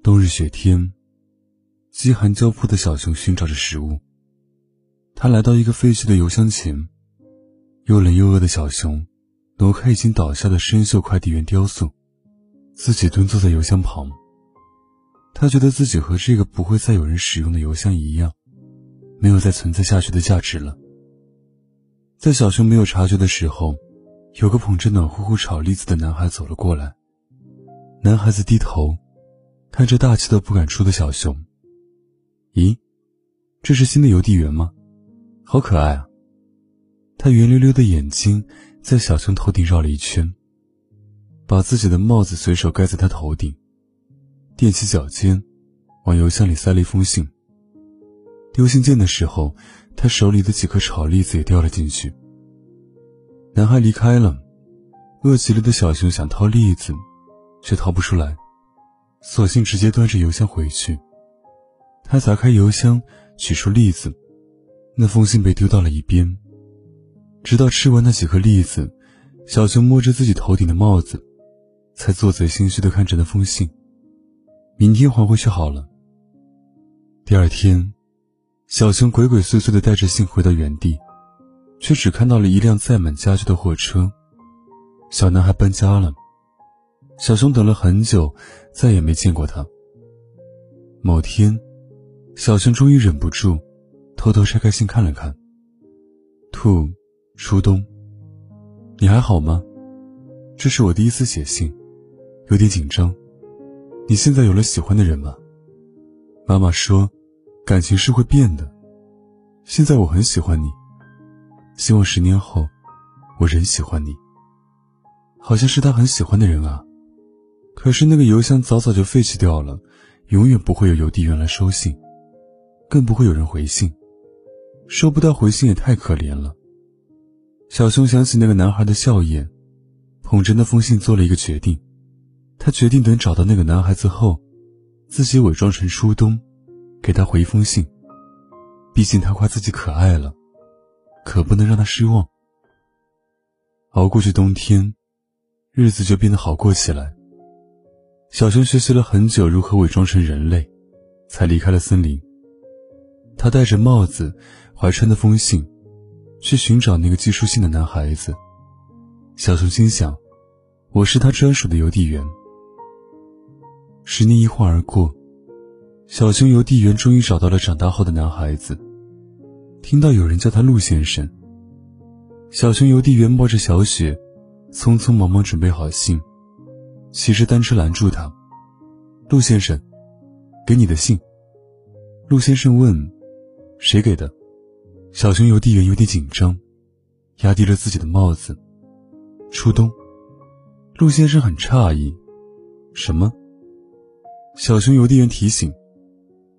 冬日雪天，饥寒交迫的小熊寻找着食物。他来到一个废弃的邮箱前，又冷又饿的小熊挪开已经倒下的生锈快递员雕塑，自己蹲坐在邮箱旁。他觉得自己和这个不会再有人使用的邮箱一样，没有再存在下去的价值了。在小熊没有察觉的时候，有个捧着暖乎乎炒栗子的男孩走了过来。男孩子低头。看着大气都不敢出的小熊，咦，这是新的邮递员吗？好可爱啊！他圆溜溜的眼睛在小熊头顶绕了一圈，把自己的帽子随手盖在他头顶，踮起脚尖，往邮箱里塞了一封信。丢信件的时候，他手里的几颗炒栗子也掉了进去。男孩离开了，饿极了的小熊想掏栗子，却掏不出来。索性直接端着邮箱回去。他砸开邮箱，取出栗子，那封信被丢到了一边。直到吃完那几颗栗子，小熊摸着自己头顶的帽子，才做贼心虚的看着那封信。明天还回去好了。第二天，小熊鬼鬼祟祟的带着信回到原地，却只看到了一辆载满家具的货车。小男孩搬家了。小熊等了很久，再也没见过他。某天，小熊终于忍不住，偷偷拆开信看了看。兔，初冬，你还好吗？这是我第一次写信，有点紧张。你现在有了喜欢的人吗？妈妈说，感情是会变的。现在我很喜欢你，希望十年后，我仍喜欢你。好像是他很喜欢的人啊。可是那个邮箱早早就废弃掉了，永远不会有邮递员来收信，更不会有人回信。收不到回信也太可怜了。小熊想起那个男孩的笑颜，捧着那封信做了一个决定。他决定等找到那个男孩子后，自己伪装成初冬，给他回一封信。毕竟他夸自己可爱了，可不能让他失望。熬过去冬天，日子就变得好过起来。小熊学习了很久如何伪装成人类，才离开了森林。他戴着帽子，怀揣那封信，去寻找那个寄书信的男孩子。小熊心想：“我是他专属的邮递员。”十年一晃而过，小熊邮递员终于找到了长大后的男孩子。听到有人叫他陆先生，小熊邮递员冒着小雪，匆匆忙忙准备好信。骑着单车拦住他，陆先生，给你的信。陆先生问：“谁给的？”小熊邮递员有点紧张，压低了自己的帽子。初冬，陆先生很诧异：“什么？”小熊邮递员提醒：“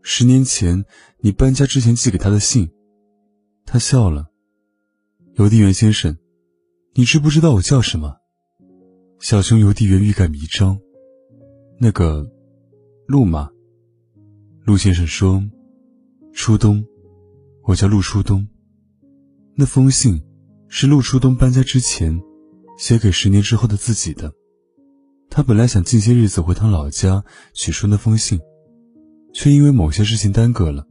十年前你搬家之前寄给他的信。”他笑了：“邮递员先生，你知不知道我叫什么？”小熊邮递员欲盖弥彰，那个，陆吗？陆先生说：“初冬，我叫陆初冬。那封信是陆初冬搬家之前写给十年之后的自己的。他本来想近些日子回趟老家取出那封信，却因为某些事情耽搁了。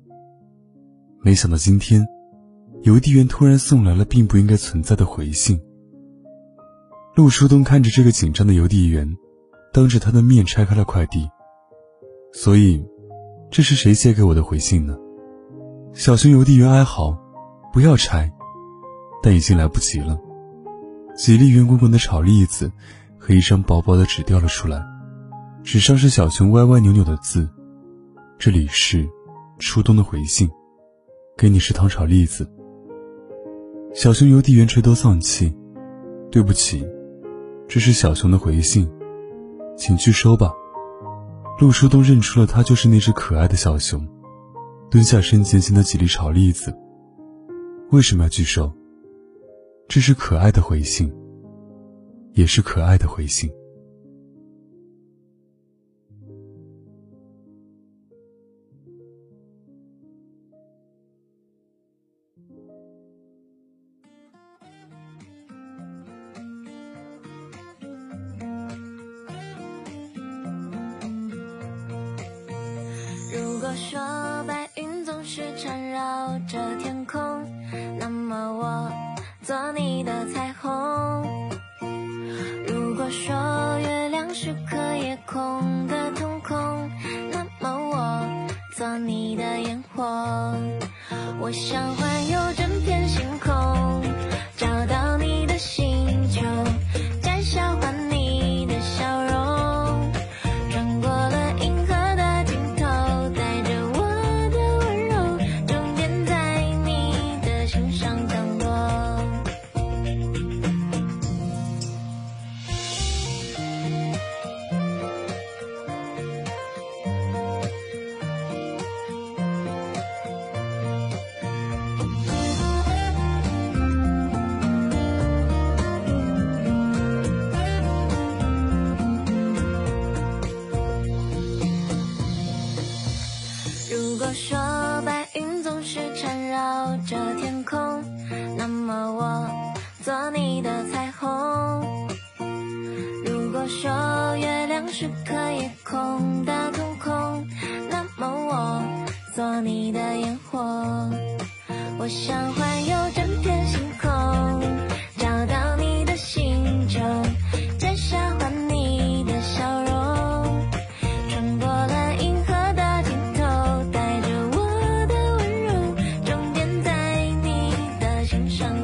没想到今天，邮递员突然送来了并不应该存在的回信。”陆初冬看着这个紧张的邮递员，当着他的面拆开了快递。所以，这是谁写给我的回信呢？小熊邮递员哀嚎：“不要拆！”但已经来不及了。几粒圆滚滚的炒栗子和一张薄薄的纸掉了出来，纸上是小熊歪歪扭扭的字：“这里是初冬的回信，给你是糖炒栗子。”小熊邮递员垂头丧气：“对不起。”这是小熊的回信，请拒收吧。陆叔都认出了他就是那只可爱的小熊，蹲下身捡起那几粒炒栗子。为什么要拒收？这是可爱的回信，也是可爱的回信。如果说白云总是缠绕着天空，那么我做你的彩虹。如果说月亮是颗夜空的瞳孔，那么我做你的烟火。我想说月亮是颗夜空的瞳孔，那么我做你的烟火。我想环游整片星空，找到你的星球，摘下换你的笑容。穿过了银河的尽头，带着我的温柔，终点在你的心上